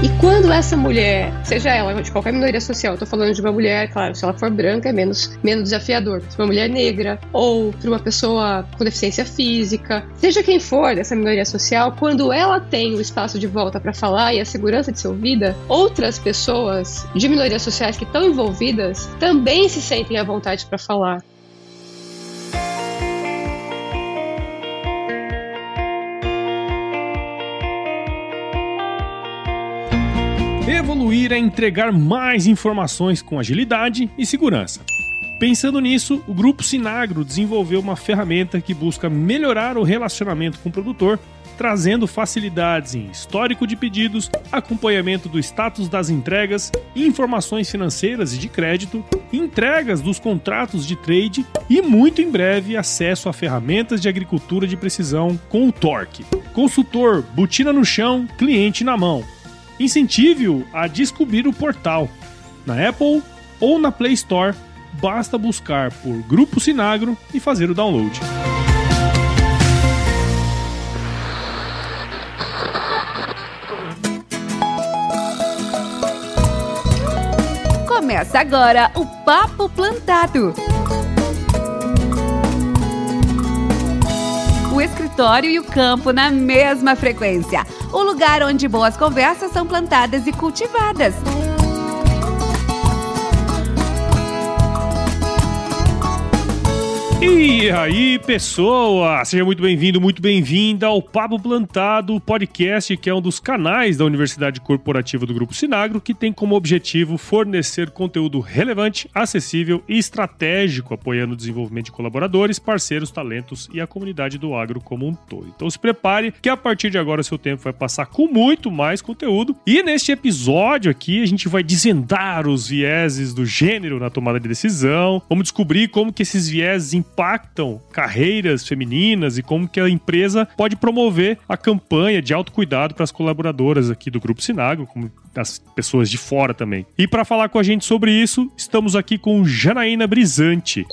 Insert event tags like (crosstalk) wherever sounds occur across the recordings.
E quando essa mulher, seja ela de qualquer minoria social, tô falando de uma mulher, claro, se ela for branca é menos, menos desafiador, se uma mulher negra ou para uma pessoa com deficiência física, seja quem for dessa minoria social, quando ela tem o espaço de volta para falar e a segurança de ser ouvida, outras pessoas de minorias sociais que estão envolvidas também se sentem à vontade para falar. Evoluir é entregar mais informações com agilidade e segurança. Pensando nisso, o grupo Sinagro desenvolveu uma ferramenta que busca melhorar o relacionamento com o produtor, trazendo facilidades em histórico de pedidos, acompanhamento do status das entregas, informações financeiras e de crédito, entregas dos contratos de trade e muito em breve acesso a ferramentas de agricultura de precisão com o Torque. Consultor, botina no chão, cliente na mão Incentive-o a descobrir o portal. Na Apple ou na Play Store, basta buscar por Grupo Sinagro e fazer o download. Começa agora o Papo Plantado. O escritório e o campo na mesma frequência o lugar onde boas conversas são plantadas e cultivadas. E aí, pessoa! Seja muito bem-vindo, muito bem-vinda ao Papo Plantado, podcast que é um dos canais da Universidade Corporativa do Grupo Sinagro, que tem como objetivo fornecer conteúdo relevante, acessível e estratégico, apoiando o desenvolvimento de colaboradores, parceiros, talentos e a comunidade do agro como um todo. Então se prepare que a partir de agora seu tempo vai passar com muito mais conteúdo. E neste episódio aqui a gente vai desvendar os vieses do gênero na tomada de decisão, vamos descobrir como que esses vieses carreiras femininas e como que a empresa pode promover a campanha de autocuidado para as colaboradoras aqui do Grupo Sinagro, como as pessoas de fora também. E para falar com a gente sobre isso, estamos aqui com Janaína Brisante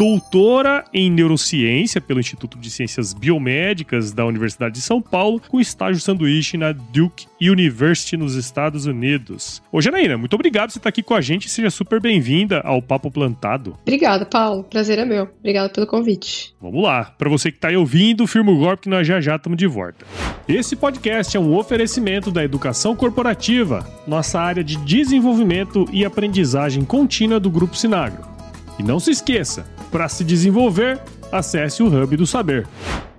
doutora em neurociência pelo Instituto de Ciências Biomédicas da Universidade de São Paulo, com estágio sanduíche na Duke University nos Estados Unidos. Ô Janaína, muito obrigado por você estar aqui com a gente seja super bem-vinda ao Papo Plantado. Obrigada, Paulo. Prazer é meu. Obrigado pelo convite. Vamos lá. Para você que está aí ouvindo, firma o golpe que nós já já estamos de volta. Esse podcast é um oferecimento da Educação Corporativa, nossa área de desenvolvimento e aprendizagem contínua do Grupo Sinagro. E não se esqueça, para se desenvolver, acesse o Hub do Saber.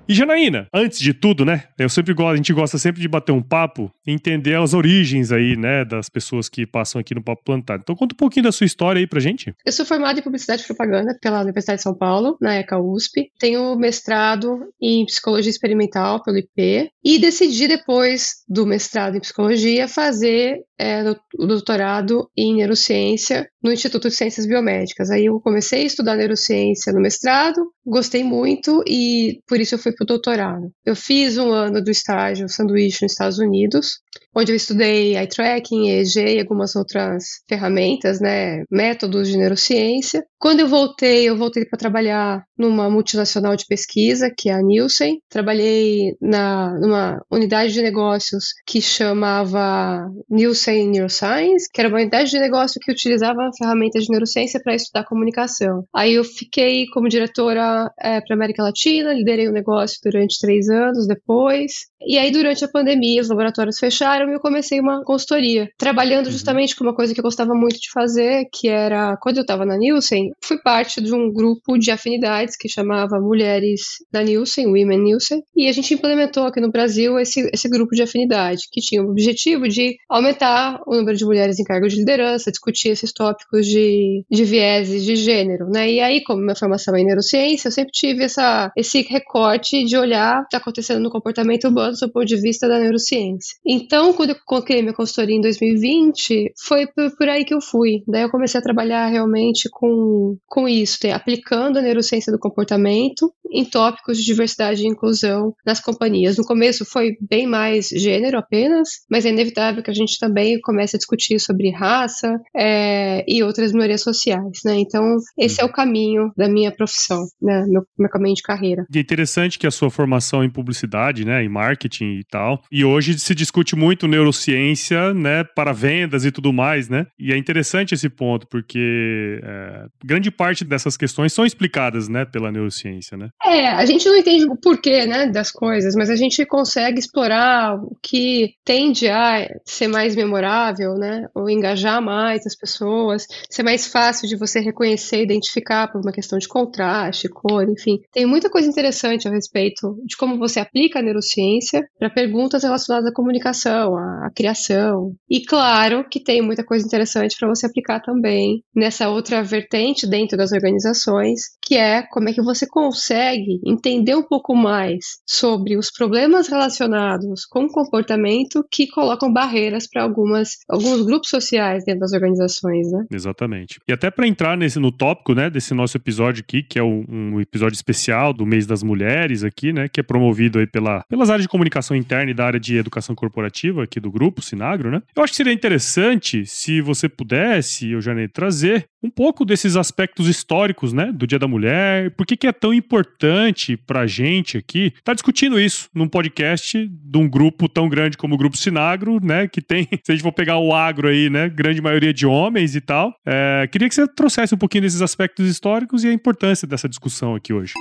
E Janaína, antes de tudo, né? Eu sempre gosto, a gente gosta sempre de bater um papo entender as origens aí, né, das pessoas que passam aqui no Papo Plantado. Então conta um pouquinho da sua história aí pra gente. Eu sou formada em Publicidade e Propaganda pela Universidade de São Paulo, na ECA USP. Tenho mestrado em Psicologia Experimental pelo IP e decidi depois do mestrado em Psicologia fazer é, o doutorado em Neurociência no Instituto de Ciências Biomédicas. Aí eu comecei a estudar neurociência no mestrado, gostei muito e por isso eu fui para o doutorado. Eu fiz um ano do estágio sanduíche nos Estados Unidos, onde eu estudei eye tracking, EEG e algumas outras ferramentas, né, métodos de neurociência. Quando eu voltei, eu voltei para trabalhar numa multinacional de pesquisa, que é a Nielsen. Trabalhei na, numa unidade de negócios que chamava Nielsen Neuroscience, que era uma unidade de negócio que utilizava ferramentas de neurociência para estudar comunicação. Aí eu fiquei como diretora é, para América Latina, liderei o negócio durante três anos depois. E aí, durante a pandemia, os laboratórios fecharam e eu comecei uma consultoria, trabalhando uhum. justamente com uma coisa que eu gostava muito de fazer, que era, quando eu estava na Nielsen, fui parte de um grupo de afinidades que chamava Mulheres da Nielsen, Women Nielsen, e a gente implementou aqui no Brasil esse, esse grupo de afinidade, que tinha o objetivo de aumentar o número de mulheres em cargos de liderança, discutir esses tópicos de, de vieses de gênero, né? E aí, como minha formação é em neurociência, eu sempre tive essa, esse recorte de olhar o que está acontecendo no comportamento humano do ponto de vista da neurociência. Então, quando eu coloquei minha consultoria em 2020, foi por, por aí que eu fui. Daí eu comecei a trabalhar realmente com, com isso, aplicando a neurociência do comportamento em tópicos de diversidade e inclusão nas companhias. No começo foi bem mais gênero apenas, mas é inevitável que a gente também comece a discutir sobre raça é, e outras minorias sociais, né? Então, esse é o caminho da minha profissão, né? Meu, meu caminho de carreira. E é interessante que a sua formação em publicidade, né, em marketing e tal, e hoje se discute muito neurociência, né, para vendas e tudo mais, né? E é interessante esse ponto, porque é, grande parte dessas questões são explicadas, né, pela neurociência, né? É, a gente não entende o porquê, né, das coisas, mas a gente consegue explorar o que tende a ser mais memorável, né, ou engajar mais as pessoas, ser mais fácil de você reconhecer identificar por uma questão de contraste, cor, enfim. Tem muita coisa interessante a respeito de como você aplica a neurociência para perguntas relacionadas à comunicação, à, à criação. E claro que tem muita coisa interessante para você aplicar também nessa outra vertente dentro das organizações, que é como é que você consegue entender um pouco mais sobre os problemas relacionados com o comportamento que colocam barreiras para algumas alguns grupos sociais dentro das organizações, né? Exatamente. E até para entrar nesse no tópico, né, desse nosso episódio aqui, que é um, episódio especial do mês das mulheres aqui, né, que é promovido aí pela, pelas áreas de comunicação interna e da área de educação corporativa aqui do grupo Sinagro, né? Eu acho que seria interessante se você pudesse, eu já nem trazer um pouco desses aspectos históricos, né, do Dia da Mulher, por que, que é tão importante pra gente aqui tá discutindo isso num podcast de um grupo tão grande como o Grupo Sinagro, né, que tem, (laughs) se a gente for pegar o agro aí, né, grande maioria de homens e tal. É, queria que você trouxesse um pouquinho desses aspectos históricos e a importância dessa discussão aqui hoje.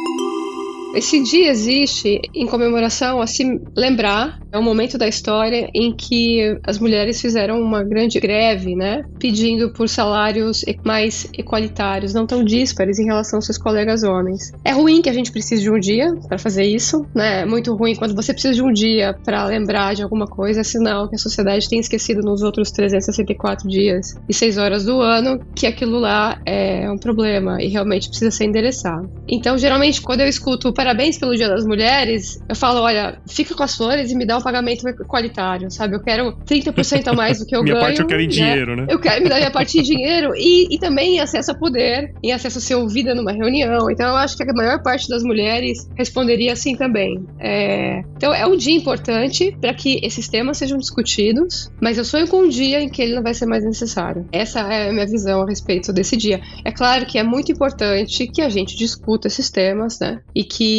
Esse dia existe em comemoração a se lembrar, é um momento da história em que as mulheres fizeram uma grande greve, né, pedindo por salários mais equalitários, não tão díspares em relação aos seus colegas homens. É ruim que a gente precise de um dia para fazer isso, né? É muito ruim quando você precisa de um dia para lembrar de alguma coisa, é sinal que a sociedade tem esquecido nos outros 364 dias e 6 horas do ano que aquilo lá é um problema e realmente precisa ser endereçado. Então, geralmente, quando eu escuto parabéns pelo Dia das Mulheres, eu falo, olha, fica com as flores e me dá um pagamento qualitário, sabe? Eu quero 30% a mais do que eu minha (laughs) ganho. Minha parte eu quero em né? dinheiro, né? Eu quero me dar minha parte em dinheiro e, e também em acesso a poder, em acesso a ser ouvida numa reunião. Então eu acho que a maior parte das mulheres responderia assim também. É... Então é um dia importante para que esses temas sejam discutidos, mas eu sonho com um dia em que ele não vai ser mais necessário. Essa é a minha visão a respeito desse dia. É claro que é muito importante que a gente discuta esses temas, né? E que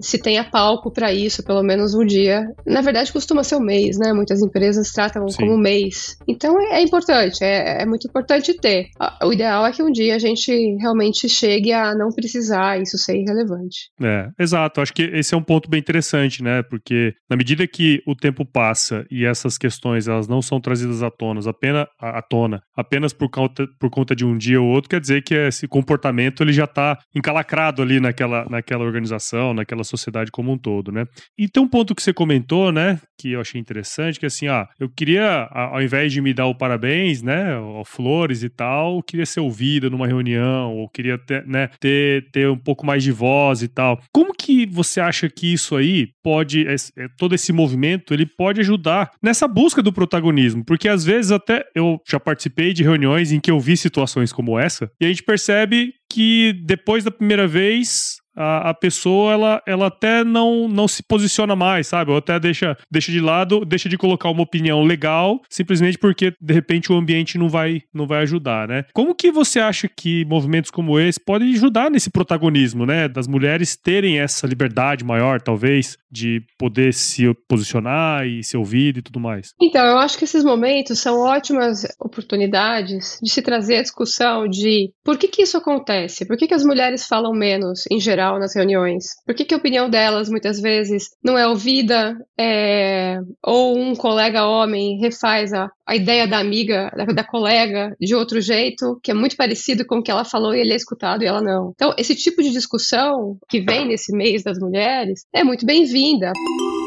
se tenha palco para isso, pelo menos um dia. Na verdade, costuma ser um mês, né? Muitas empresas tratam Sim. como um mês. Então é, é importante, é, é, muito importante ter. O ideal é que um dia a gente realmente chegue a não precisar isso ser irrelevante. É, exato. Acho que esse é um ponto bem interessante, né? Porque na medida que o tempo passa e essas questões elas não são trazidas à tona, apenas, à tona, apenas por conta, por conta de um dia ou outro, quer dizer que esse comportamento ele já está encalacrado ali naquela, naquela organização naquela sociedade como um todo, né? E tem um ponto que você comentou, né, que eu achei interessante, que assim, ah, eu queria, ao invés de me dar o parabéns, né, ou flores e tal, queria ser ouvida numa reunião, ou queria ter, né, ter, ter um pouco mais de voz e tal. Como que você acha que isso aí pode, é, todo esse movimento, ele pode ajudar nessa busca do protagonismo? Porque às vezes até eu já participei de reuniões em que eu vi situações como essa, e a gente percebe que depois da primeira vez a, a pessoa ela, ela até não, não se posiciona mais, sabe? Ou até deixa, deixa de lado, deixa de colocar uma opinião legal, simplesmente porque de repente o ambiente não vai, não vai ajudar, né? Como que você acha que movimentos como esse podem ajudar nesse protagonismo, né? Das mulheres terem essa liberdade maior, talvez, de poder se posicionar e ser ouvido e tudo mais? Então, eu acho que esses momentos são ótimas oportunidades de se trazer a discussão de por que, que isso acontece? Por que, que as mulheres falam menos, em geral, nas reuniões? Por que, que a opinião delas, muitas vezes, não é ouvida? É... Ou um colega homem refaz a, a ideia da amiga, da, da colega, de outro jeito, que é muito parecido com o que ela falou e ele é escutado e ela não. Então, esse tipo de discussão que vem nesse mês das mulheres é muito bem-vinda.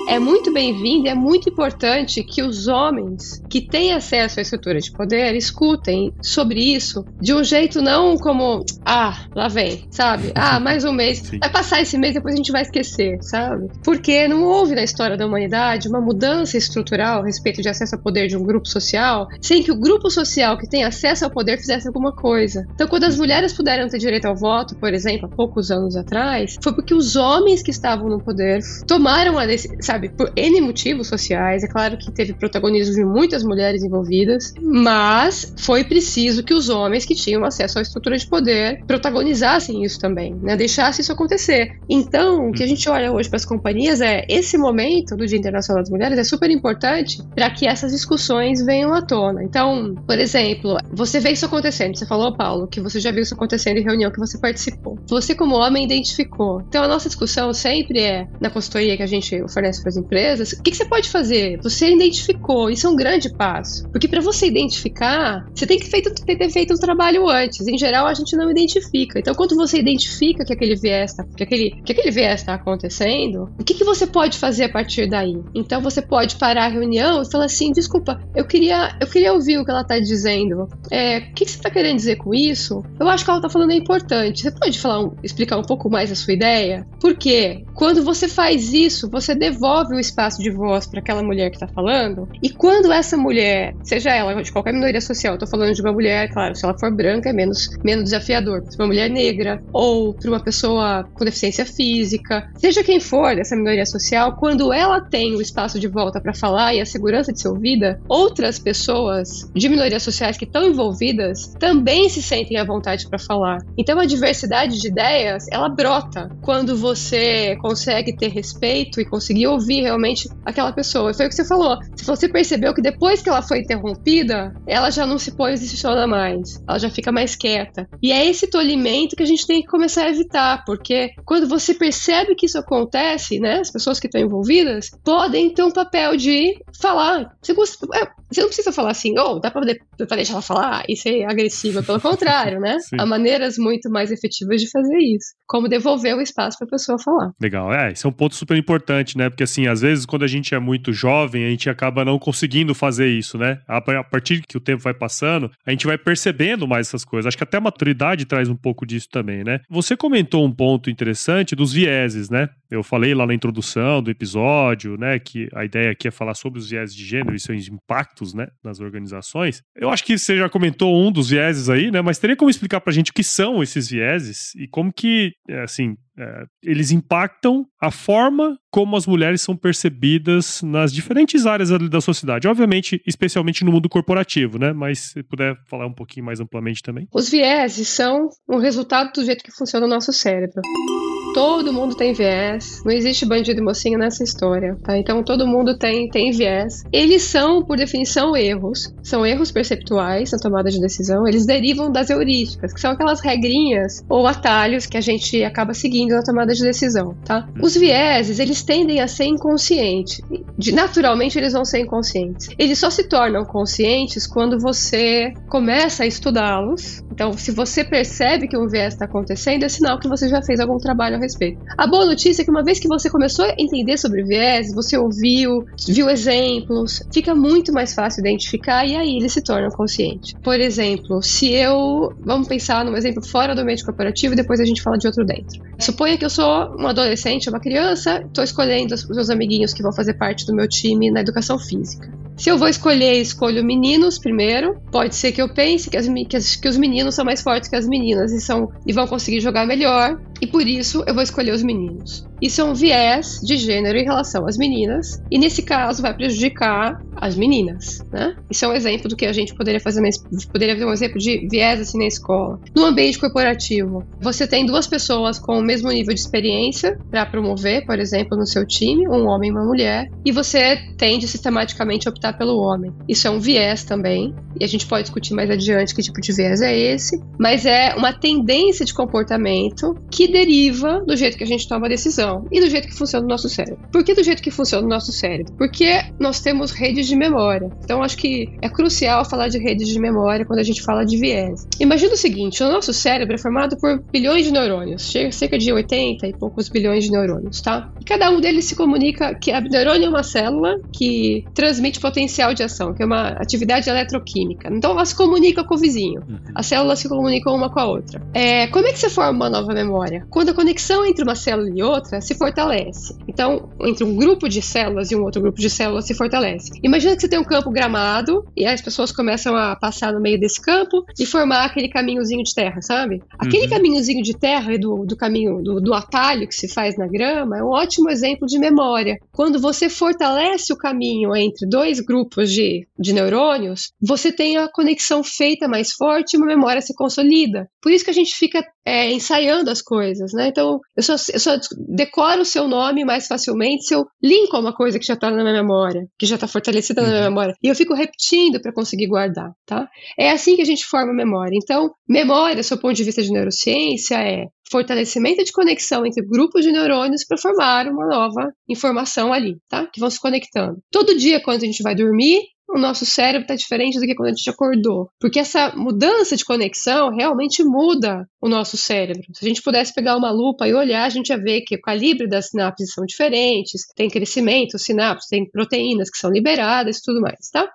É muito bem-vindo e é muito importante que os homens que têm acesso à estrutura de poder escutem sobre isso de um jeito não como, ah, lá vem, sabe? Ah, (laughs) mais um mês. Sim. Vai passar esse mês, depois a gente vai esquecer, sabe? Porque não houve na história da humanidade uma mudança estrutural a respeito de acesso ao poder de um grupo social sem que o grupo social que tem acesso ao poder fizesse alguma coisa. Então, quando as mulheres puderam ter direito ao voto, por exemplo, há poucos anos atrás, foi porque os homens que estavam no poder tomaram a decisão, sabe, por N motivos sociais. É claro que teve protagonismo de muitas mulheres envolvidas, mas foi preciso que os homens que tinham acesso à estrutura de poder protagonizassem isso também, né? Deixassem isso acontecer. Então, o que a gente olha hoje para as companhias é esse momento do Dia Internacional das Mulheres é super importante para que essas discussões venham à tona. Então, por exemplo, você vê isso acontecendo. Você falou, Paulo, que você já viu isso acontecendo em reunião que você participou. Você, como homem, identificou. Então, a nossa discussão sempre é na consultoria que a gente oferece para as empresas: o que, que você pode fazer? Você identificou. Isso é um grande passo. Porque para você identificar, você tem que feito, ter feito um trabalho antes. Em geral, a gente não identifica. Então, quando você identifica que aquele viés está que aquele, que aquele viés está acontecendo, o que, que você pode fazer a partir daí? Então, você pode parar a reunião e falar assim: desculpa, eu queria, eu queria ouvir o que ela está dizendo. É, o que, que você está querendo dizer com isso? Eu acho que ela está falando é importante. Você pode falar explicar um pouco mais a sua ideia? Porque quando você faz isso, você devolve o espaço de voz para aquela mulher que está falando. E quando essa mulher, seja ela de qualquer minoria social, estou falando de uma mulher, claro, se ela for branca é menos, menos desafiador. Se uma mulher negra ou para uma pessoa com deficiência física, seja quem for dessa minoria social, quando ela tem o espaço de volta para falar e a segurança de ser ouvida, outras pessoas de minorias sociais que estão envolvidas também se sentem à vontade para falar. Então a diversidade de ideias, ela brota quando você consegue ter respeito e conseguir ouvir realmente aquela pessoa. E foi o que você falou. Se você percebeu que depois que ela foi interrompida, ela já não se posiciona mais, ela já fica mais quieta. E é esse tolimento que a gente tem que começar a evitar, porque quando você percebe que isso acontece, né, as pessoas que estão envolvidas podem ter um papel de falar. Você, é, você não precisa falar assim, oh, dá pra, pra deixar ela falar e ser agressiva. Pelo (laughs) contrário, né? Sim. Há maneiras muito mais efetivas de fazer isso. Como devolver o espaço pra pessoa falar. Legal. É, isso é um ponto super importante, né? Porque assim, às vezes quando a gente é muito jovem, a gente acaba não conseguindo fazer isso, né? A partir que o tempo vai passando, a gente vai percebendo mais essas coisas. Acho que até a maturidade traz um pouco disso também, né? Você comentou um ponto interessante dos vieses, né? Eu falei lá na introdução do episódio, né, que a ideia aqui é falar sobre os vieses de gênero e seus impactos, né, nas organizações. Eu acho que você já comentou um dos vieses aí, né, mas teria como explicar pra gente o que são esses vieses e como que, é, assim, é, eles impactam a forma como as mulheres são percebidas nas diferentes áreas da sociedade. Obviamente, especialmente no mundo corporativo, né? Mas se puder falar um pouquinho mais amplamente também. Os vieses são um resultado do jeito que funciona o nosso cérebro. Todo mundo tem viés. Não existe bandido e mocinho nessa história, tá? Então todo mundo tem, tem viés. Eles são, por definição, erros. São erros perceptuais na tomada de decisão. Eles derivam das heurísticas, que são aquelas regrinhas ou atalhos que a gente acaba seguindo na tomada de decisão, tá? Os vieses, eles tendem a ser inconscientes. Naturalmente, eles vão ser inconscientes. Eles só se tornam conscientes quando você começa a estudá-los. Então, se você percebe que um viés está acontecendo, é sinal que você já fez algum trabalho a respeito. A boa notícia é que uma vez que você começou a entender sobre viés, você ouviu, viu exemplos, fica muito mais fácil identificar e aí ele se torna consciente. Por exemplo, se eu. Vamos pensar num exemplo fora do ambiente corporativo e depois a gente fala de outro dentro. Suponha que eu sou um adolescente, uma criança, estou escolhendo os meus amiguinhos que vão fazer parte do meu time na educação física. Se eu vou escolher, escolho meninos primeiro. Pode ser que eu pense que, as, que, as, que, os meninos são mais fortes que as meninas e, são, e vão conseguir jogar melhor. E por isso eu vou escolher os meninos. Isso é um viés de gênero em relação às meninas. E nesse caso vai prejudicar as meninas, né? Isso é um exemplo do que a gente poderia fazer, poderia ter um exemplo de viés assim na escola. No ambiente corporativo, você tem duas pessoas com o mesmo nível de experiência para promover, por exemplo, no seu time, um homem e uma mulher, e você tende sistematicamente a optar pelo homem. Isso é um viés também, e a gente pode discutir mais adiante que tipo de viés é esse, mas é uma tendência de comportamento que deriva do jeito que a gente toma a decisão. E do jeito que funciona o nosso cérebro. Por que do jeito que funciona o nosso cérebro? Porque nós temos redes de memória. Então acho que é crucial falar de redes de memória quando a gente fala de viés. Imagina o seguinte: o nosso cérebro é formado por bilhões de neurônios, chega cerca de 80 e poucos bilhões de neurônios, tá? E cada um deles se comunica que a neurônio é uma célula que transmite potencial de ação, que é uma atividade eletroquímica. Então ela se comunica com o vizinho. Uhum. As células se comunicam uma com a outra. É, como é que você forma uma nova memória? Quando a conexão entre uma célula e outra se fortalece. Então, entre um grupo de células e um outro grupo de células se fortalece. Imagina que você tem um campo gramado e as pessoas começam a passar no meio desse campo e formar aquele caminhozinho de terra, sabe? Aquele uhum. caminhozinho de terra e do, do caminho, do, do atalho que se faz na grama é um ótimo exemplo de memória. Quando você fortalece o caminho entre dois grupos de, de neurônios, você tem a conexão feita mais forte e uma memória se consolida. Por isso que a gente fica é, ensaiando as coisas, né? Então, eu só, eu só decoro o seu nome mais facilmente se eu linko uma coisa que já está na minha memória, que já está fortalecida uhum. na minha uhum. memória. E eu fico repetindo para conseguir guardar, tá? É assim que a gente forma memória. Então, memória, do seu ponto de vista de neurociência, é fortalecimento de conexão entre grupos de neurônios para formar uma nova informação ali, tá? Que vão se conectando. Todo dia, quando a gente vai dormir, o nosso cérebro está diferente do que quando a gente acordou. Porque essa mudança de conexão realmente muda o nosso cérebro. Se a gente pudesse pegar uma lupa e olhar, a gente ia ver que o calibre das sinapses são diferentes, tem crescimento, sinapses, tem proteínas que são liberadas e tudo mais, tá?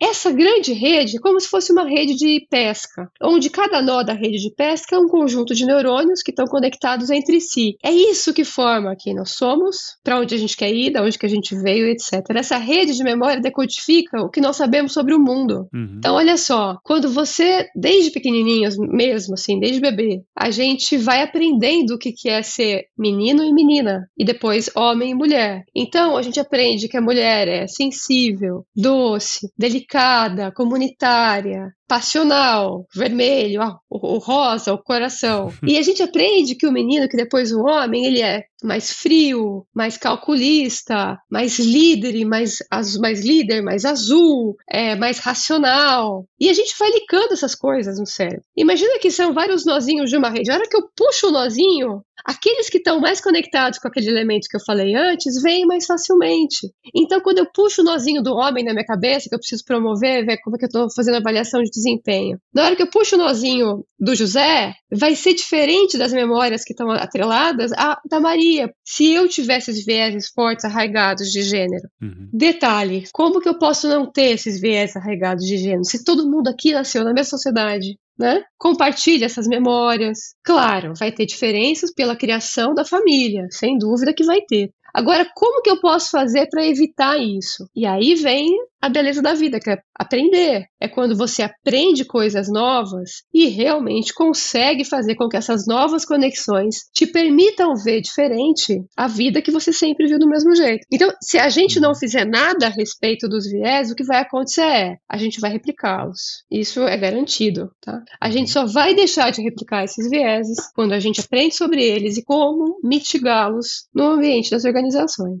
Essa grande rede é como se fosse uma rede de pesca, onde cada nó da rede de pesca é um conjunto de neurônios que estão conectados entre si. É isso que forma quem nós somos, para onde a gente quer ir, da onde que a gente veio, etc. Essa rede de memória decodifica o que nós sabemos sobre o mundo. Uhum. Então, olha só, quando você, desde pequenininhos mesmo, assim, desde bebê, a gente vai aprendendo o que é ser menino e menina, e depois homem e mulher. Então, a gente aprende que a mulher é sensível, doce, delicada, comunitária, passional, vermelho, o, o rosa, o coração. (laughs) E a gente aprende que o menino, que depois o homem, ele é mais frio, mais calculista, mais líder, mais, mais líder, mais azul, é, mais racional. E a gente vai ligando essas coisas no cérebro. Imagina que são vários nozinhos de uma rede. A hora que eu puxo o nozinho, aqueles que estão mais conectados com aquele elemento que eu falei antes, vêm mais facilmente. Então, quando eu puxo o nozinho do homem na minha cabeça, que eu preciso promover, ver como é que eu estou fazendo avaliação de desempenho. Na hora que eu puxo o nozinho do José, vai ser diferente das memórias que estão atreladas à da Maria, se eu tivesse esses viéses fortes arraigados de gênero. Uhum. Detalhe, como que eu posso não ter esses viéses arraigados de gênero? Se todo mundo aqui nasceu na mesma sociedade, né? Compartilha essas memórias. Claro, vai ter diferenças pela criação da família, sem dúvida que vai ter. Agora, como que eu posso fazer para evitar isso? E aí vem a beleza da vida, que é aprender. É quando você aprende coisas novas e realmente consegue fazer com que essas novas conexões te permitam ver diferente a vida que você sempre viu do mesmo jeito. Então, se a gente não fizer nada a respeito dos viés, o que vai acontecer é a gente vai replicá-los. Isso é garantido, tá? A gente só vai deixar de replicar esses vieses quando a gente aprende sobre eles e como mitigá-los no ambiente das organizações.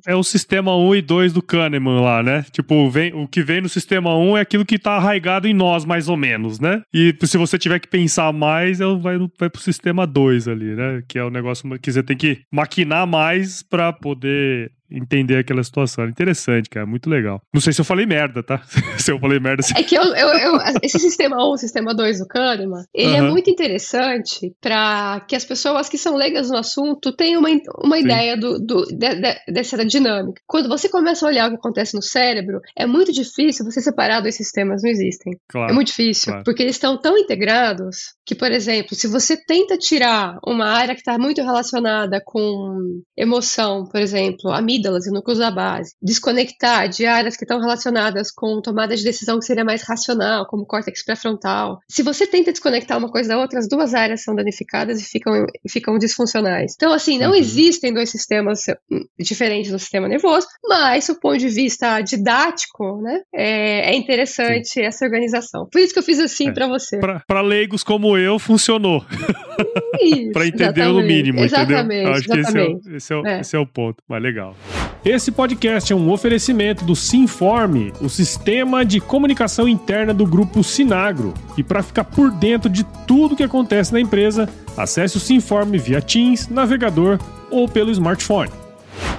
É o sistema 1 e 2 do Kahneman lá, né? Tipo, vem, o que vem no sistema 1 é aquilo que está arraigado em nós, mais ou menos, né? E se você tiver que pensar mais, vai, vai pro sistema 2 ali, né? Que é o negócio que você tem que maquinar mais para poder entender aquela situação. Interessante, cara. Muito legal. Não sei se eu falei merda, tá? (laughs) se eu falei merda. É que eu, eu, eu, esse sistema 1, o sistema 2 do Kahneman, ele uhum. é muito interessante para que as pessoas que são leigas no assunto tenham uma, uma ideia do, do, de, de, dessa dinâmica. Quando você começa a olhar o que acontece no cérebro, é muito difícil você separar dois sistemas, não existem. Claro, é muito difícil, claro. porque eles estão tão integrados que, por exemplo, se você tenta tirar uma área que está muito relacionada com emoção, por exemplo, a amígdalas e núcleos da base, desconectar de áreas que estão relacionadas com tomada de decisão que seria mais racional, como córtex pré-frontal. Se você tenta desconectar uma coisa da outra, as duas áreas são danificadas e ficam, ficam disfuncionais. Então, assim, não uhum. existem dois sistemas hum, diferentes no sistema nervoso, mas, do ponto de vista didático, né, é, é interessante Sim. essa organização. Por isso que eu fiz assim é. para você. Para leigos como eu, funcionou. (laughs) para entender no mínimo, exatamente, entendeu? Acho exatamente. que esse é, esse, é, é. esse é o ponto. Mas legal. Esse podcast é um oferecimento do Sinforme, o sistema de comunicação interna do grupo Sinagro. E para ficar por dentro de tudo que acontece na empresa, acesse o Sinforme via Teams, navegador ou pelo smartphone.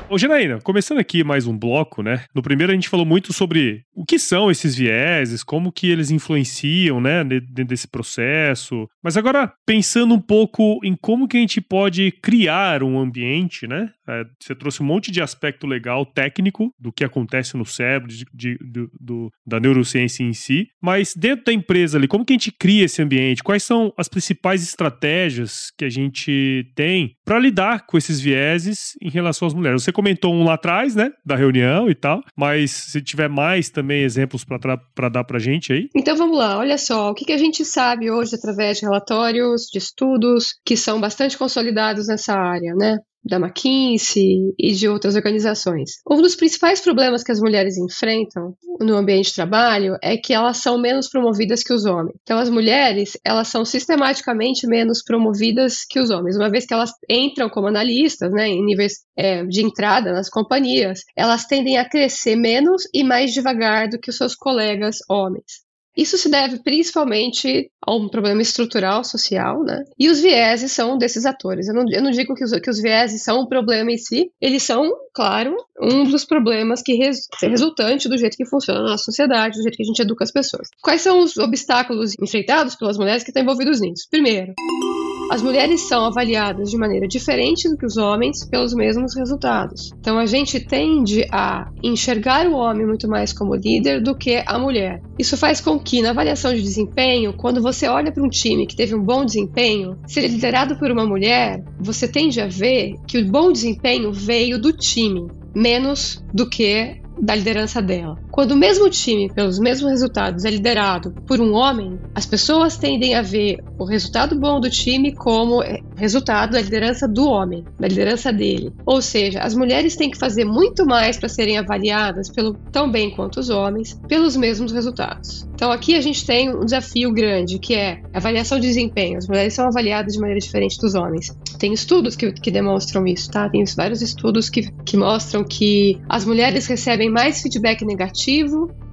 Ô, Janaína, começando aqui mais um bloco, né? No primeiro a gente falou muito sobre o que são esses vieses, como que eles influenciam, né, dentro desse processo. Mas agora, pensando um pouco em como que a gente pode criar um ambiente, né? É, você trouxe um monte de aspecto legal, técnico, do que acontece no cérebro, de, de, do, do, da neurociência em si. Mas dentro da empresa ali, como que a gente cria esse ambiente? Quais são as principais estratégias que a gente tem para lidar com esses vieses em relação às mulheres? Você comentou um lá atrás, né, da reunião e tal, mas se tiver mais também exemplos para dar para gente aí. Então vamos lá, olha só, o que, que a gente sabe hoje através de relatórios, de estudos que são bastante consolidados nessa área, né? Da McKinsey e de outras organizações. Um dos principais problemas que as mulheres enfrentam no ambiente de trabalho é que elas são menos promovidas que os homens. Então, as mulheres, elas são sistematicamente menos promovidas que os homens. Uma vez que elas entram como analistas, né, em níveis é, de entrada nas companhias, elas tendem a crescer menos e mais devagar do que os seus colegas homens. Isso se deve principalmente a um problema estrutural social, né? E os vieses são desses atores. Eu não, eu não digo que os, que os vieses são um problema em si, eles são, claro, um dos problemas que res, é resultante do jeito que funciona a nossa sociedade, do jeito que a gente educa as pessoas. Quais são os obstáculos enfrentados pelas mulheres que estão envolvidos nisso? Primeiro, as mulheres são avaliadas de maneira diferente do que os homens pelos mesmos resultados. Então a gente tende a enxergar o homem muito mais como líder do que a mulher. Isso faz com que na avaliação de desempenho, quando você olha para um time que teve um bom desempenho, se ele é liderado por uma mulher, você tende a ver que o bom desempenho veio do time, menos do que da liderança dela. Quando o mesmo time, pelos mesmos resultados, é liderado por um homem, as pessoas tendem a ver o resultado bom do time como é, resultado da liderança do homem, da liderança dele. Ou seja, as mulheres têm que fazer muito mais para serem avaliadas pelo tão bem quanto os homens, pelos mesmos resultados. Então aqui a gente tem um desafio grande, que é avaliação de desempenho. As mulheres são avaliadas de maneira diferente dos homens. Tem estudos que, que demonstram isso, tá? Tem vários estudos que, que mostram que as mulheres recebem mais feedback negativo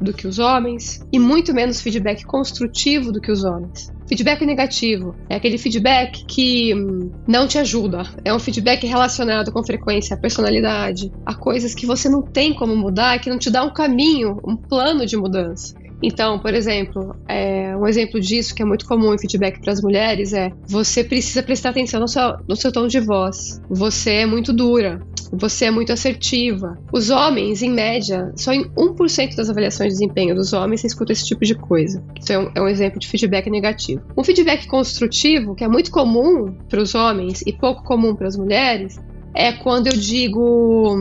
do que os homens e muito menos feedback construtivo do que os homens. Feedback negativo é aquele feedback que hum, não te ajuda. É um feedback relacionado com frequência à personalidade, a coisas que você não tem como mudar, que não te dá um caminho, um plano de mudança. Então, por exemplo, é, um exemplo disso que é muito comum em feedback para as mulheres é: você precisa prestar atenção no seu, no seu tom de voz. Você é muito dura. Você é muito assertiva. Os homens, em média, só em 1% das avaliações de desempenho dos homens você escuta esse tipo de coisa. Isso é um, é um exemplo de feedback negativo. Um feedback construtivo, que é muito comum para os homens e pouco comum para as mulheres, é quando eu digo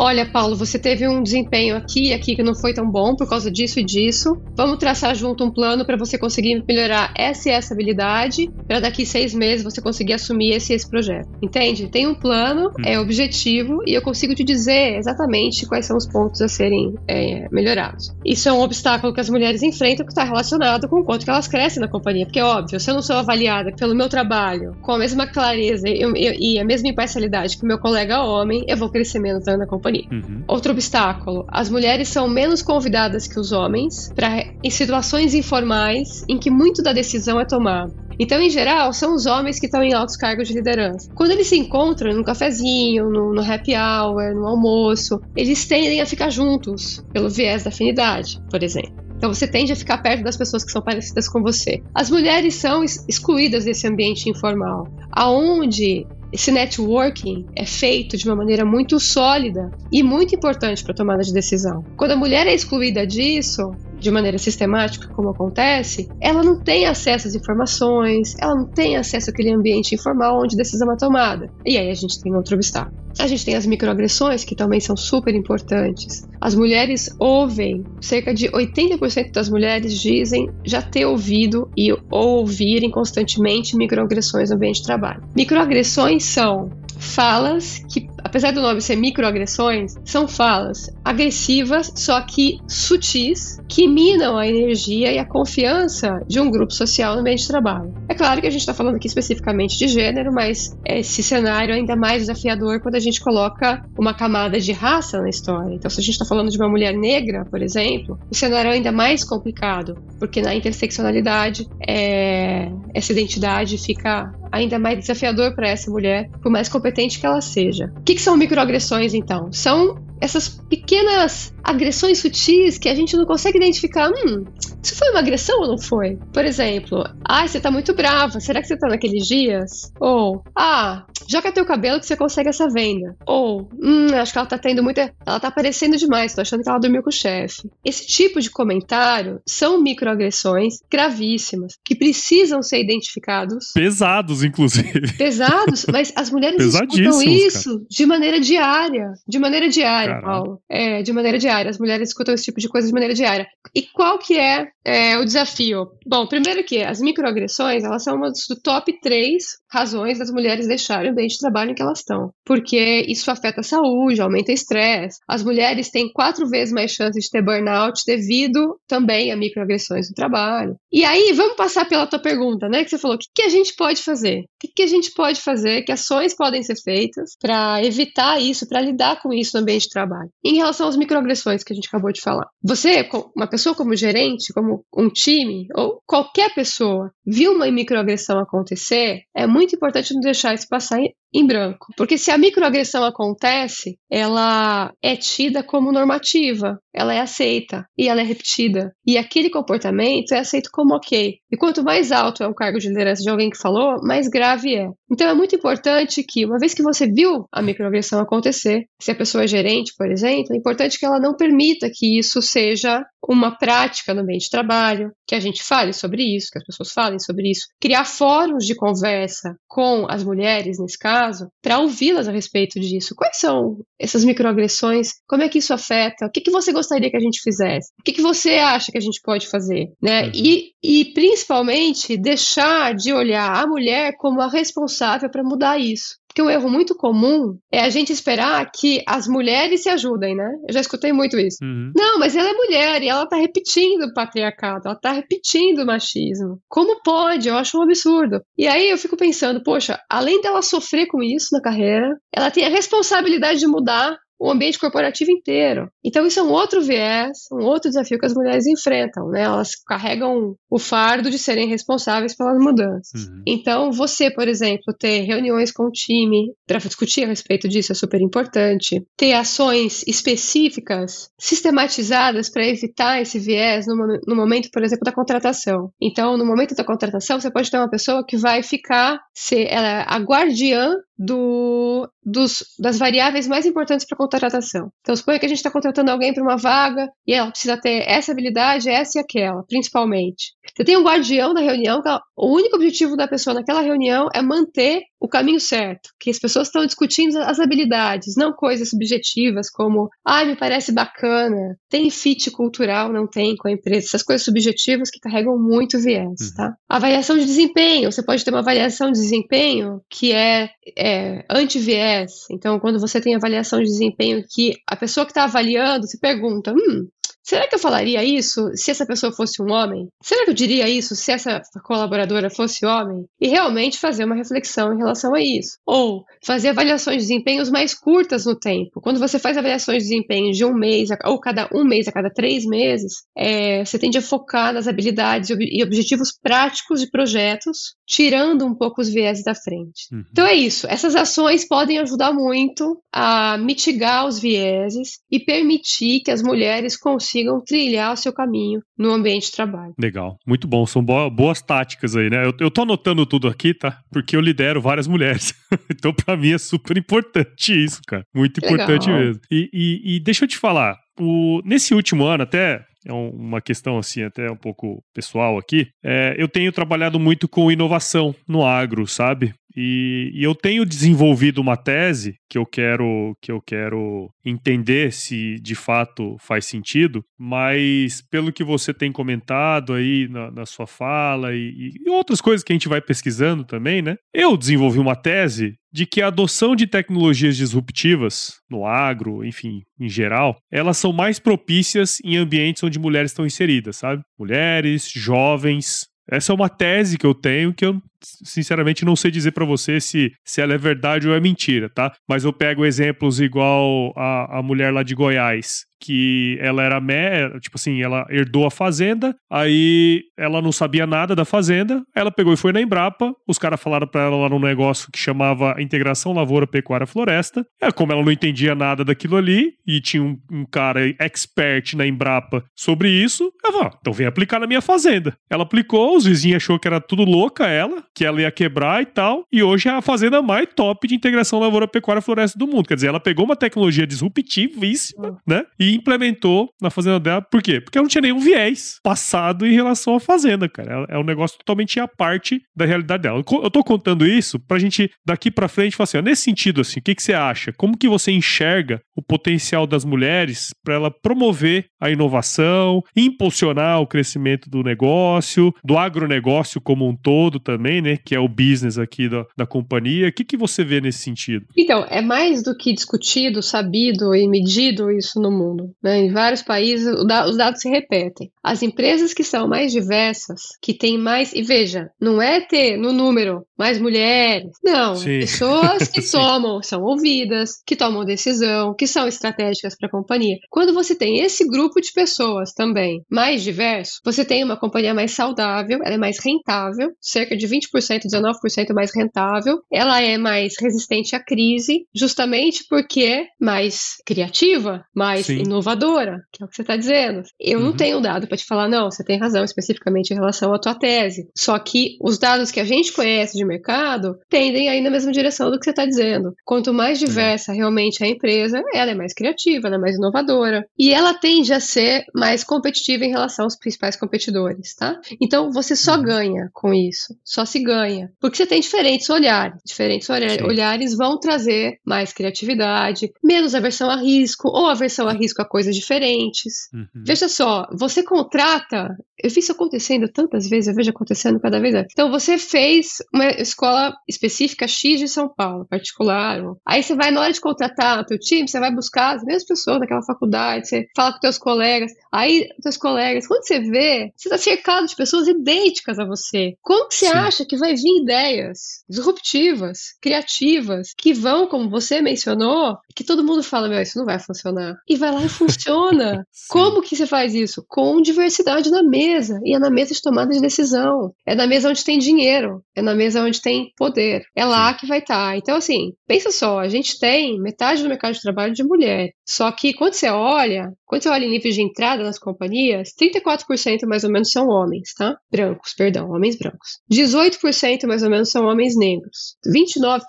Olha, Paulo, você teve um desempenho aqui e aqui que não foi tão bom por causa disso e disso. Vamos traçar junto um plano para você conseguir melhorar essa e essa habilidade, para daqui seis meses você conseguir assumir esse e esse projeto. Entende? Tem um plano, hum. é objetivo e eu consigo te dizer exatamente quais são os pontos a serem é, melhorados. Isso é um obstáculo que as mulheres enfrentam que está relacionado com o quanto que elas crescem na companhia. Porque, é óbvio, se eu não sou avaliada pelo meu trabalho com a mesma clareza e, e, e a mesma imparcialidade que o meu colega homem, eu vou crescer menos na companhia companhia. Uhum. Outro obstáculo: as mulheres são menos convidadas que os homens para em situações informais em que muito da decisão é tomada. Então, em geral, são os homens que estão em altos cargos de liderança. Quando eles se encontram num cafezinho, no, no happy hour, no almoço, eles tendem a ficar juntos, pelo viés da afinidade, por exemplo. Então você tende a ficar perto das pessoas que são parecidas com você. As mulheres são excluídas desse ambiente informal, aonde esse networking é feito de uma maneira muito sólida e muito importante para a tomada de decisão. Quando a mulher é excluída disso, de maneira sistemática, como acontece, ela não tem acesso às informações, ela não tem acesso àquele ambiente informal onde decisão é tomada. E aí a gente tem outro obstáculo. A gente tem as microagressões, que também são super importantes. As mulheres ouvem, cerca de 80% das mulheres dizem já ter ouvido e ou ouvirem constantemente microagressões no ambiente de trabalho. Microagressões são falas que apesar do nome ser microagressões, são falas agressivas, só que sutis, que minam a energia e a confiança de um grupo social no meio de trabalho. É claro que a gente está falando aqui especificamente de gênero, mas esse cenário é ainda mais desafiador quando a gente coloca uma camada de raça na história. Então, se a gente está falando de uma mulher negra, por exemplo, o cenário é ainda mais complicado, porque na interseccionalidade é, essa identidade fica ainda mais desafiador para essa mulher, por mais competente que ela seja. O que, que são microagressões, então? São essas pequenas agressões sutis que a gente não consegue identificar. Hum, isso foi uma agressão ou não foi? Por exemplo, ah, você tá muito brava, será que você tá naqueles dias? Ou, ah, joga teu cabelo que você consegue essa venda. Ou, hum, acho que ela tá tendo muita. Ela tá aparecendo demais, tô achando que ela dormiu com o chefe. Esse tipo de comentário são microagressões gravíssimas que precisam ser identificados. Pesados, inclusive. Pesados, (laughs) mas as mulheres escutam isso cara. de maneira diária. De maneira diária diária, Paulo. É, de maneira diária. As mulheres escutam esse tipo de coisa de maneira diária. E qual que é, é o desafio? Bom, primeiro que as microagressões, elas são uma do top 3 razões das mulheres deixarem o ambiente de trabalho em que elas estão. Porque isso afeta a saúde, aumenta o estresse. As mulheres têm quatro vezes mais chance de ter burnout devido também a microagressões no trabalho. E aí, vamos passar pela tua pergunta, né? Que você falou, o que, que a gente pode fazer? O que, que a gente pode fazer? Que ações podem ser feitas para evitar isso, para lidar com isso no ambiente de trabalho? Em relação às microagressões que a gente acabou de falar. Você, uma pessoa como gerente, como um time, ou qualquer pessoa, viu uma microagressão acontecer, é muito importante não deixar isso passar website? Em branco. Porque se a microagressão acontece, ela é tida como normativa, ela é aceita e ela é repetida. E aquele comportamento é aceito como ok. E quanto mais alto é o cargo de liderança de alguém que falou, mais grave é. Então é muito importante que, uma vez que você viu a microagressão acontecer, se a pessoa é gerente, por exemplo, é importante que ela não permita que isso seja uma prática no meio de trabalho, que a gente fale sobre isso, que as pessoas falem sobre isso, criar fóruns de conversa com as mulheres, nesse caso, para ouvi-las a respeito disso. Quais são essas microagressões? Como é que isso afeta? O que, que você gostaria que a gente fizesse? O que, que você acha que a gente pode fazer? Né? Uhum. E, e, principalmente, deixar de olhar a mulher como a responsável para mudar isso. Porque um erro muito comum é a gente esperar que as mulheres se ajudem, né? Eu já escutei muito isso. Uhum. Não, mas ela é mulher e ela tá repetindo o patriarcado, ela tá repetindo o machismo. Como pode? Eu acho um absurdo. E aí eu fico pensando, poxa, além dela sofrer com isso na carreira, ela tem a responsabilidade de mudar o ambiente corporativo inteiro. Então, isso é um outro viés, um outro desafio que as mulheres enfrentam, né? Elas carregam o fardo de serem responsáveis pelas mudanças. Uhum. Então, você, por exemplo, ter reuniões com o time para discutir a respeito disso é super importante. Ter ações específicas, sistematizadas para evitar esse viés no, no momento, por exemplo, da contratação. Então, no momento da contratação, você pode ter uma pessoa que vai ficar, ser ela é a guardiã do, dos, das variáveis mais importantes para a contratação. Então, suponha que a gente está contratando alguém para uma vaga e ela precisa ter essa habilidade, essa e aquela, principalmente. Você tem um guardião da reunião, que ela, o único objetivo da pessoa naquela reunião é manter o caminho certo, que as pessoas estão discutindo as habilidades, não coisas subjetivas como, ah, me parece bacana, tem fit cultural, não tem com a empresa, essas coisas subjetivas que carregam muito viés, uhum. tá? Avaliação de desempenho, você pode ter uma avaliação de desempenho que é, é anti-viés, então quando você tem avaliação de desempenho que a pessoa que está avaliando se pergunta, hum, Será que eu falaria isso se essa pessoa fosse um homem? Será que eu diria isso se essa colaboradora fosse homem? E realmente fazer uma reflexão em relação a isso. Ou fazer avaliações de desempenhos mais curtas no tempo. Quando você faz avaliações de desempenho de um mês, ou cada um mês a cada três meses, é, você tende a focar nas habilidades e objetivos práticos de projetos, tirando um pouco os viés da frente. Uhum. Então é isso. Essas ações podem ajudar muito a mitigar os vieses e permitir que as mulheres consigam trilhar o seu caminho no ambiente de trabalho. Legal, muito bom, são boas táticas aí, né? Eu, eu tô anotando tudo aqui, tá? Porque eu lidero várias (laughs) mulheres. então, para mim é super importante isso, cara. Muito importante Legal. mesmo. E, e, e deixa eu te falar, o, nesse último ano, até é uma questão assim até um pouco pessoal aqui. É, eu tenho trabalhado muito com inovação no agro, sabe? E, e, eu tenho desenvolvido uma tese que eu quero que eu quero entender se de fato faz sentido, mas pelo que você tem comentado aí na, na sua fala e, e outras coisas que a gente vai pesquisando também, né? Eu desenvolvi uma tese de que a adoção de tecnologias disruptivas no agro, enfim, em geral, elas são mais propícias em ambientes onde mulheres estão inseridas, sabe? Mulheres, jovens. Essa é uma tese que eu tenho que eu sinceramente não sei dizer para você se, se ela é verdade ou é mentira, tá? Mas eu pego exemplos igual a, a mulher lá de Goiás, que ela era mé, tipo assim, ela herdou a fazenda, aí ela não sabia nada da fazenda, ela pegou e foi na Embrapa, os caras falaram para ela lá num negócio que chamava Integração Lavoura Pecuária Floresta. É, como ela não entendia nada daquilo ali e tinha um, um cara expert na Embrapa sobre isso, ela falou: então vem aplicar na minha fazenda. Ela aplicou, os vizinhos achou que era tudo louca ela, que ela ia quebrar e tal, e hoje é a fazenda mais top de integração Lavoura Pecuária Floresta do mundo. Quer dizer, ela pegou uma tecnologia disruptivíssima, né? E implementou na fazenda dela. Por quê? Porque ela não tinha nenhum viés passado em relação à fazenda, cara. É um negócio totalmente à parte da realidade dela. Eu tô contando isso pra gente, daqui pra frente, falar assim, ó, nesse sentido, assim, o que, que você acha? Como que você enxerga o potencial das mulheres para ela promover a inovação, impulsionar o crescimento do negócio, do agronegócio como um todo também, né? Que é o business aqui da, da companhia. O que, que você vê nesse sentido? Então, é mais do que discutido, sabido e medido isso no mundo. Né? Em vários países, os dados se repetem. As empresas que são mais diversas, que têm mais. E veja, não é ter no número mais mulheres. Não, Sim. pessoas (laughs) que tomam, são ouvidas, que tomam decisão, que são estratégicas para a companhia. Quando você tem esse grupo de pessoas também mais diverso, você tem uma companhia mais saudável, ela é mais rentável, cerca de 20%, 19% mais rentável, ela é mais resistente à crise, justamente porque é mais criativa, mais Sim inovadora, que é o que você está dizendo. Eu uhum. não tenho dado para te falar, não, você tem razão especificamente em relação à tua tese. Só que os dados que a gente conhece de mercado tendem aí na mesma direção do que você está dizendo. Quanto mais diversa realmente a empresa, ela é mais criativa, ela é mais inovadora. E ela tende a ser mais competitiva em relação aos principais competidores, tá? Então você só uhum. ganha com isso. Só se ganha. Porque você tem diferentes olhares. Diferentes olhares vão trazer mais criatividade, menos aversão a risco, ou aversão a risco a coisas diferentes. Uhum. Veja só, você contrata. Eu vi isso acontecendo tantas vezes, eu vejo acontecendo cada vez. Então, você fez uma escola específica X de São Paulo, particular. Aí você vai, na hora de contratar o teu time, você vai buscar as mesmas pessoas daquela faculdade, você fala com teus colegas. Aí, teus colegas, quando você vê, você está cercado de pessoas idênticas a você. Como que você Sim. acha que vai vir ideias disruptivas, criativas, que vão, como você mencionou, que todo mundo fala, meu, isso não vai funcionar. E vai lá e funciona. (laughs) Como que você faz isso? Com diversidade na mesa. E é na mesa de tomada de decisão. É na mesa onde tem dinheiro. É na mesa onde tem poder. É lá que vai estar. Tá. Então, assim, pensa só, a gente tem metade do mercado de trabalho de mulher. Só que quando você olha, quando você olha em nível de entrada nas companhias, 34% mais ou menos são homens, tá? Brancos, perdão, homens brancos. 18% mais ou menos são homens negros. 29%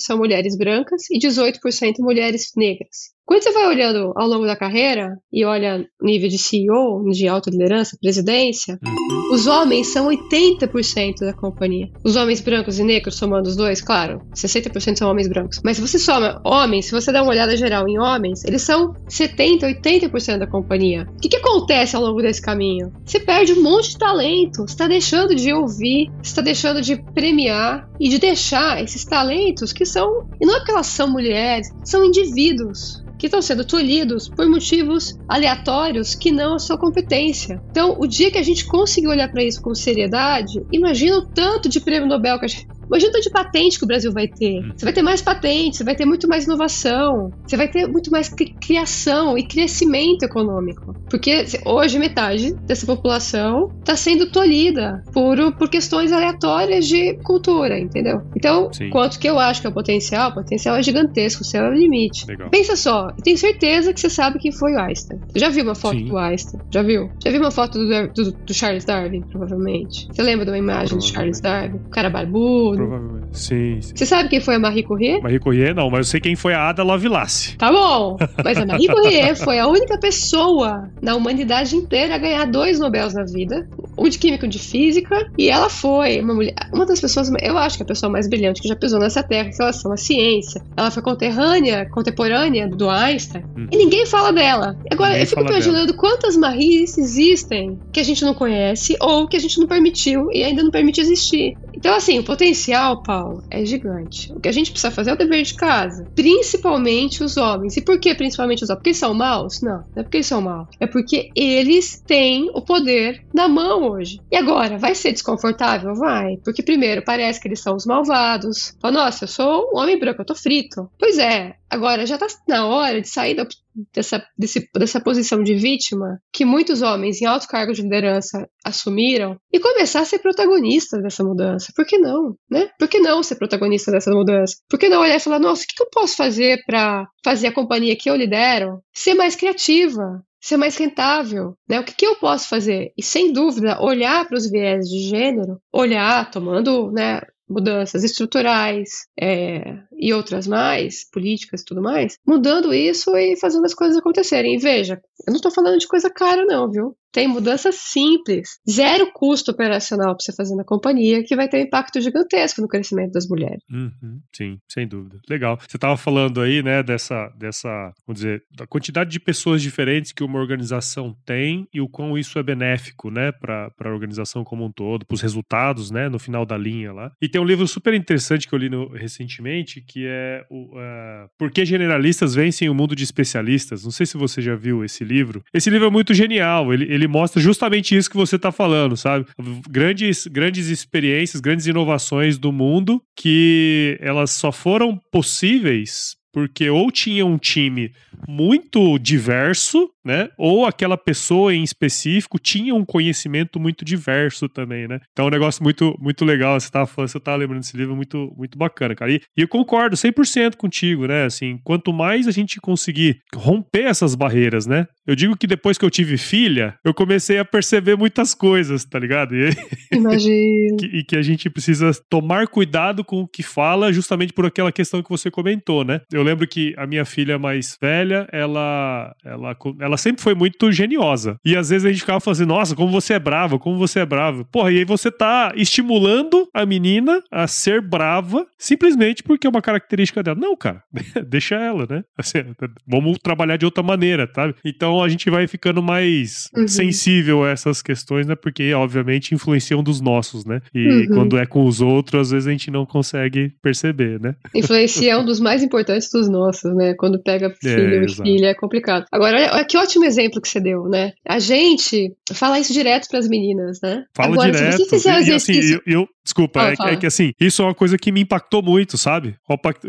são mulheres brancas e 18% mulheres negras. Quando você vai olhando ao longo da carreira e olha nível de CEO, de alta liderança, presidência, uhum. os homens são 80% da companhia. Os homens brancos e negros, somando os dois, claro, 60% são homens brancos. Mas se você soma homens, se você dá uma olhada geral em homens, eles são 70, 80% da companhia. O que, que acontece ao longo desse caminho? Você perde um monte de talento, você está deixando de ouvir, você está deixando de premiar e de deixar esses talentos que são, e não é que elas são mulheres, são indivíduos que estão sendo tolhidos por motivos aleatórios que não a sua competência. Então, o dia que a gente conseguir olhar para isso com seriedade, imagina o tanto de prêmio Nobel que a gente Imagina o tanto de patente que o Brasil vai ter. Hum. Você vai ter mais patentes, você vai ter muito mais inovação, você vai ter muito mais criação e crescimento econômico. Porque hoje metade dessa população está sendo tolhida por, por questões aleatórias de cultura, entendeu? Então, Sim. quanto que eu acho que é o potencial, o potencial é gigantesco, o céu é o limite. Legal. Pensa só, eu tenho certeza que você sabe quem foi o Einstein. Você já viu uma foto Sim. do Einstein? Já viu? Já viu uma foto do, do, do Charles Darwin, provavelmente? Você lembra de uma imagem do Charles Darwin? O cara barbudo, Provavelmente. Sim, sim. Você sabe quem foi a Marie Curie? Marie Curie não, mas eu sei quem foi a Ada Lovelace. Tá bom. Mas a Marie Curie (laughs) foi a única pessoa na humanidade inteira a ganhar dois Nobels na vida. um de química, um de física, e ela foi uma mulher, uma das pessoas, eu acho que a pessoa mais brilhante que já pisou nessa terra em relação à ciência. Ela foi conterrânea, contemporânea do Einstein, hum. e ninguém fala dela. Agora, ninguém eu fico imaginando dela. quantas Maries existem que a gente não conhece ou que a gente não permitiu e ainda não permite existir. Então, assim, o potencial, Paulo, é gigante. O que a gente precisa fazer é o dever de casa. Principalmente os homens. E por que principalmente os homens? Porque eles são maus? Não, não é porque eles são maus. É porque eles têm o poder na mão hoje. E agora, vai ser desconfortável? Vai. Porque, primeiro, parece que eles são os malvados. Fala, nossa, eu sou um homem branco, eu tô frito. Pois é, agora já tá na hora de sair da dessa, desse, dessa posição de vítima que muitos homens em altos cargos de liderança assumiram e começar a ser protagonista dessa mudança. Por que não? Né? Por que não ser protagonista dessa mudança? Por que não olhar e falar, nossa, o que eu posso fazer para fazer a companhia que eu lidero ser mais criativa? ser mais rentável, né? O que, que eu posso fazer? E sem dúvida, olhar para os viés de gênero, olhar, tomando, né, mudanças estruturais é, e outras mais, políticas e tudo mais, mudando isso e fazendo as coisas acontecerem. E veja, eu não estou falando de coisa cara, não, viu? Tem mudanças simples, zero custo operacional para você fazer na companhia, que vai ter um impacto gigantesco no crescimento das mulheres. Uhum, sim, sem dúvida. Legal. Você estava falando aí, né, dessa, dessa, vamos dizer, da quantidade de pessoas diferentes que uma organização tem e o quão isso é benéfico, né, para a organização como um todo, para os resultados, né, no final da linha lá. E tem um livro super interessante que eu li no, recentemente, que é o uh, Por que Generalistas Vencem o Mundo de Especialistas. Não sei se você já viu esse livro. Esse livro é muito genial. Ele, ele mostra justamente isso que você está falando, sabe? Grandes, grandes experiências, grandes inovações do mundo que elas só foram possíveis porque ou tinha um time muito diverso, né? Ou aquela pessoa em específico tinha um conhecimento muito diverso também, né? Então é um negócio muito, muito legal. Você tava falando, você tá lembrando desse livro, muito, muito bacana, cara. E, e eu concordo 100% contigo, né? Assim, quanto mais a gente conseguir romper essas barreiras, né? Eu digo que depois que eu tive filha, eu comecei a perceber muitas coisas, tá ligado? E, (laughs) Imagino. e que a gente precisa tomar cuidado com o que fala, justamente por aquela questão que você comentou, né? Eu lembro que a minha filha mais velha, ela, ela, ela sempre foi muito geniosa. E às vezes a gente ficava falando assim, nossa, como você é brava, como você é brava. Porra, e aí você tá estimulando a menina a ser brava simplesmente porque é uma característica dela. Não, cara, (laughs) deixa ela, né? Assim, vamos trabalhar de outra maneira, sabe? Então a gente vai ficando mais uhum. sensível a essas questões, né? Porque, obviamente, influenciam dos nossos, né? E uhum. quando é com os outros, às vezes a gente não consegue perceber, né? Influencia é um dos mais importantes dos nossos, né? Quando pega (laughs) filho é, e filha é complicado. Agora, olha, olha, que ótimo exemplo que você deu, né? A gente fala isso direto para as meninas, né? Fala Agora, direto. Se você fizer e, assim, eu, eu, desculpa, ah, é, é, que assim, isso é uma coisa que me impactou muito, sabe?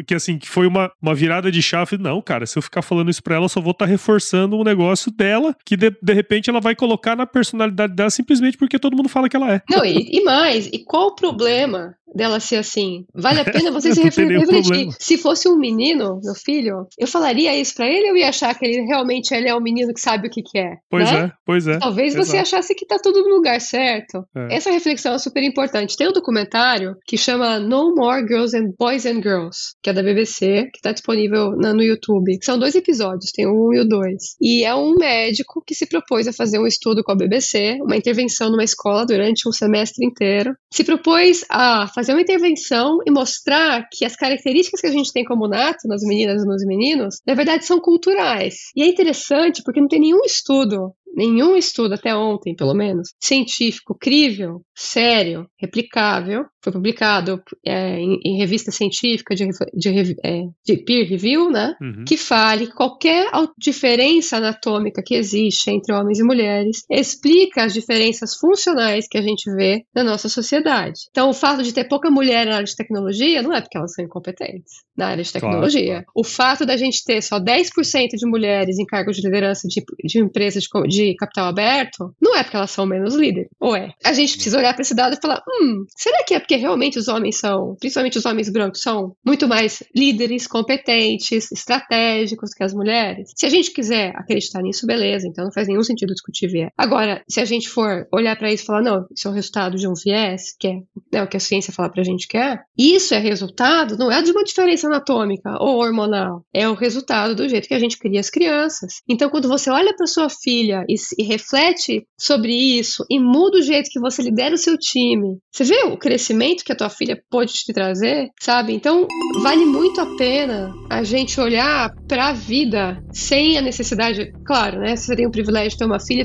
Que assim, que foi uma, uma virada de chave. Não, cara, se eu ficar falando isso pra ela, eu só vou estar tá reforçando um negócio dela que de, de repente ela vai colocar na personalidade dela simplesmente porque todo mundo fala que ela é. Não, e, (laughs) e mais, e qual o problema dela ser assim. Vale a pena você (laughs) se refletir. Se fosse um menino, meu filho, eu falaria isso para ele ou ia achar que ele realmente ele é um menino que sabe o que quer? É, pois né? é, pois é. Talvez Exato. você achasse que tá tudo no lugar certo. É. Essa reflexão é super importante. Tem um documentário que chama No More Girls and Boys and Girls, que é da BBC, que tá disponível na, no YouTube. São dois episódios, tem o um e o dois. E é um médico que se propôs a fazer um estudo com a BBC, uma intervenção numa escola durante um semestre inteiro. Se propôs a fazer uma intervenção e mostrar que as características que a gente tem como nato nas meninas e nos meninos, na verdade, são culturais. E é interessante porque não tem nenhum estudo nenhum estudo até ontem, pelo menos, científico, crível, sério, replicável, foi publicado é, em, em, revista científica de, de, é, de, peer review, né? Uhum. Que fale qualquer diferença anatômica que existe entre homens e mulheres, explica as diferenças funcionais que a gente vê na nossa sociedade. Então, o fato de ter pouca mulher na área de tecnologia não é porque elas são incompetentes na área de tecnologia. Claro, claro. O fato da gente ter só 10% de mulheres em cargos de liderança de, de empresas de, de capital aberto, não é porque elas são menos líderes, ou é? A gente precisa olhar para esse dado e falar: hum, será que é porque realmente os homens são, principalmente os homens brancos, são muito mais líderes, competentes, estratégicos que as mulheres? Se a gente quiser acreditar nisso, beleza, então não faz nenhum sentido discutir viés. Agora, se a gente for olhar para isso e falar: não, isso é o resultado de um viés, que é né, o que a ciência fala pra gente que é, isso é resultado, não é de uma diferença anatômica ou hormonal, é o resultado do jeito que a gente cria as crianças. Então, quando você olha para sua filha e e reflete sobre isso e muda o jeito que você lidera o seu time, você vê o crescimento que a tua filha pode te trazer, sabe? Então, vale muito a pena a gente olhar para a vida sem a necessidade, claro, né? Você tem o privilégio de ter uma filha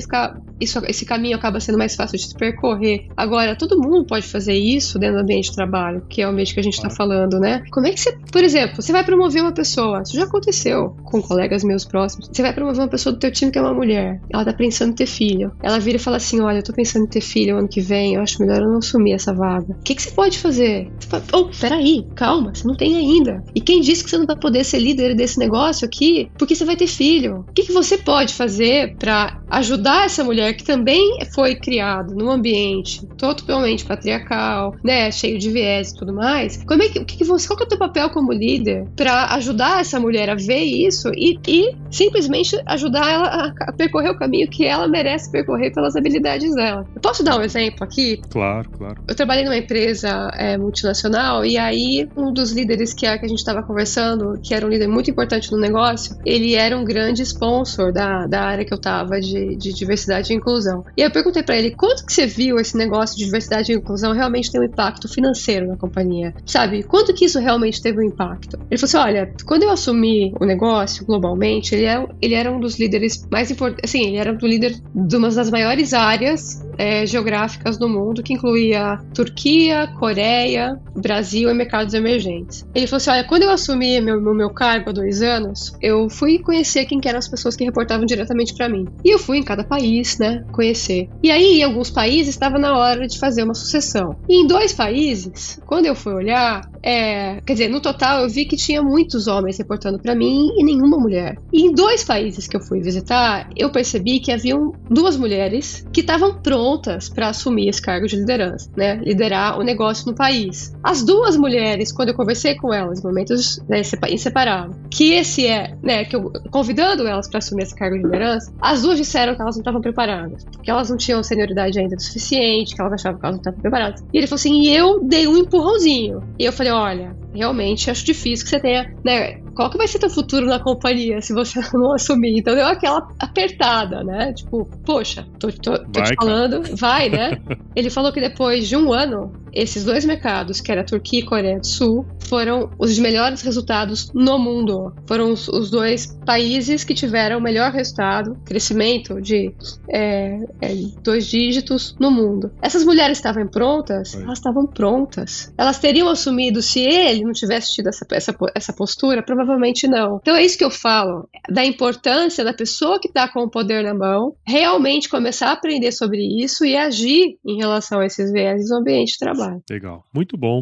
isso, esse caminho acaba sendo mais fácil de se percorrer. Agora, todo mundo pode fazer isso dentro do ambiente de trabalho, que é o ambiente que a gente está falando, né? Como é que você, por exemplo, você vai promover uma pessoa, isso já aconteceu com colegas meus próximos, você vai promover uma pessoa do teu time que é uma mulher, ela tá pensando em ter filho, ela vira e fala assim, olha, eu tô pensando em ter filho ano que vem, eu acho melhor eu não assumir essa vaga. O que, que você pode fazer? Você fala, oh, peraí, calma, você não tem ainda. E quem disse que você não vai poder ser líder desse negócio aqui? Porque você vai ter filho. O que, que você pode fazer para ajudar essa mulher que também foi criada num ambiente totalmente patriarcal, né, cheio de viés e tudo mais? Como é que, o que, que você, qual que é o teu papel como líder para ajudar essa mulher a ver isso e, e simplesmente ajudar ela a percorrer o caminho que ela merece percorrer pelas habilidades dela? Eu posso dar um exemplo aqui? Claro, claro. Eu trabalhei numa empresa é, multinacional e aí um dos líderes que a, que a gente estava conversando, que era um líder muito importante no negócio, ele era um grande sponsor da, da área que eu estava de, de diversidade e inclusão. E eu perguntei para ele, quanto que você viu esse negócio de diversidade e inclusão realmente ter um impacto financeiro na companhia? Sabe, quanto que isso realmente teve um impacto? Ele falou assim, olha, quando eu assumi o negócio globalmente, ele, é, ele era um dos líderes mais importantes, assim, ele era um líder de uma das maiores áreas é, geográficas do mundo, que incluía Turquia, Coreia, Brasil e mercados emergentes. Ele falou assim: olha, quando eu assumi meu, meu cargo há dois anos, eu fui conhecer quem que eram as pessoas que reportavam diretamente para mim. E eu fui em cada país, né, conhecer. E aí, em alguns países, estava na hora de fazer uma sucessão. E em dois países, quando eu fui olhar, é, quer dizer, no total eu vi que tinha muitos homens reportando para mim e nenhuma mulher. E em dois países que eu fui visitar, eu percebi que haviam duas mulheres que estavam prontas para assumir esse cargo de liderança, né? Liderar o negócio no país. As duas mulheres, quando eu conversei com elas, momentos né, separado, que esse é, né, que eu convidando elas para assumir esse cargo de liderança, as duas disseram que elas não estavam preparadas, que elas não tinham senioridade ainda suficiente, que elas achavam que elas não estavam preparadas. E ele falou assim: e eu dei um empurrãozinho. E eu falei: olha, realmente acho difícil que você tenha, né? Qual que vai ser teu futuro na companhia se você (laughs) não assumir? Então deu aquela apertada, né? Tipo, poxa, tô, tô, tô vai, te falando, cara. vai, né? (laughs) Ele falou que depois de um ano, esses dois mercados, que era Turquia e Coreia do Sul, foram os melhores resultados no mundo. Foram os, os dois países que tiveram o melhor resultado, crescimento de é, é, dois dígitos no mundo. Essas mulheres estavam prontas? Elas estavam prontas. Elas teriam assumido se ele não tivesse tido essa, essa, essa postura? Provavelmente não. Então é isso que eu falo, da importância da pessoa que está com o poder na mão realmente começar a aprender sobre isso e agir em relação a esses viés no ambiente de trabalho. Legal, muito bom.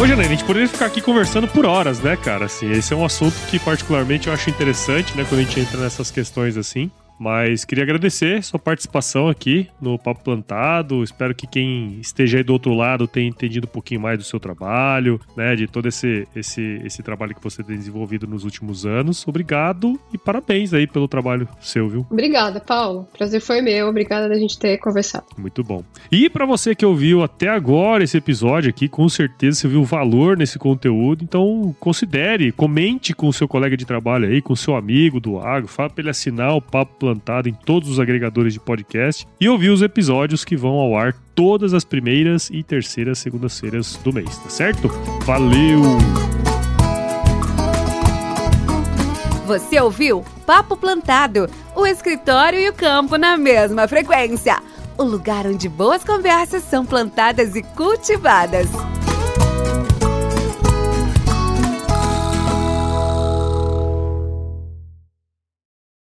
Ô, Janaína, a gente poderia ficar aqui conversando por horas, né, cara? Assim, esse é um assunto que particularmente eu acho interessante, né, quando a gente entra nessas questões assim. Mas queria agradecer sua participação aqui no Papo Plantado. Espero que quem esteja aí do outro lado tenha entendido um pouquinho mais do seu trabalho, né? De todo esse, esse, esse trabalho que você tem desenvolvido nos últimos anos. Obrigado e parabéns aí pelo trabalho seu, viu? Obrigada, Paulo. Prazer foi meu. Obrigada da gente ter conversado. Muito bom. E para você que ouviu até agora esse episódio aqui, com certeza você viu valor nesse conteúdo. Então considere, comente com o seu colega de trabalho aí, com o seu amigo do Agro, fala para ele assinar o Papo Plantado implantado em todos os agregadores de podcast e ouvir os episódios que vão ao ar todas as primeiras e terceiras segundas-feiras do mês, tá certo? Valeu! Você ouviu Papo Plantado, o escritório e o campo na mesma frequência. O lugar onde boas conversas são plantadas e cultivadas.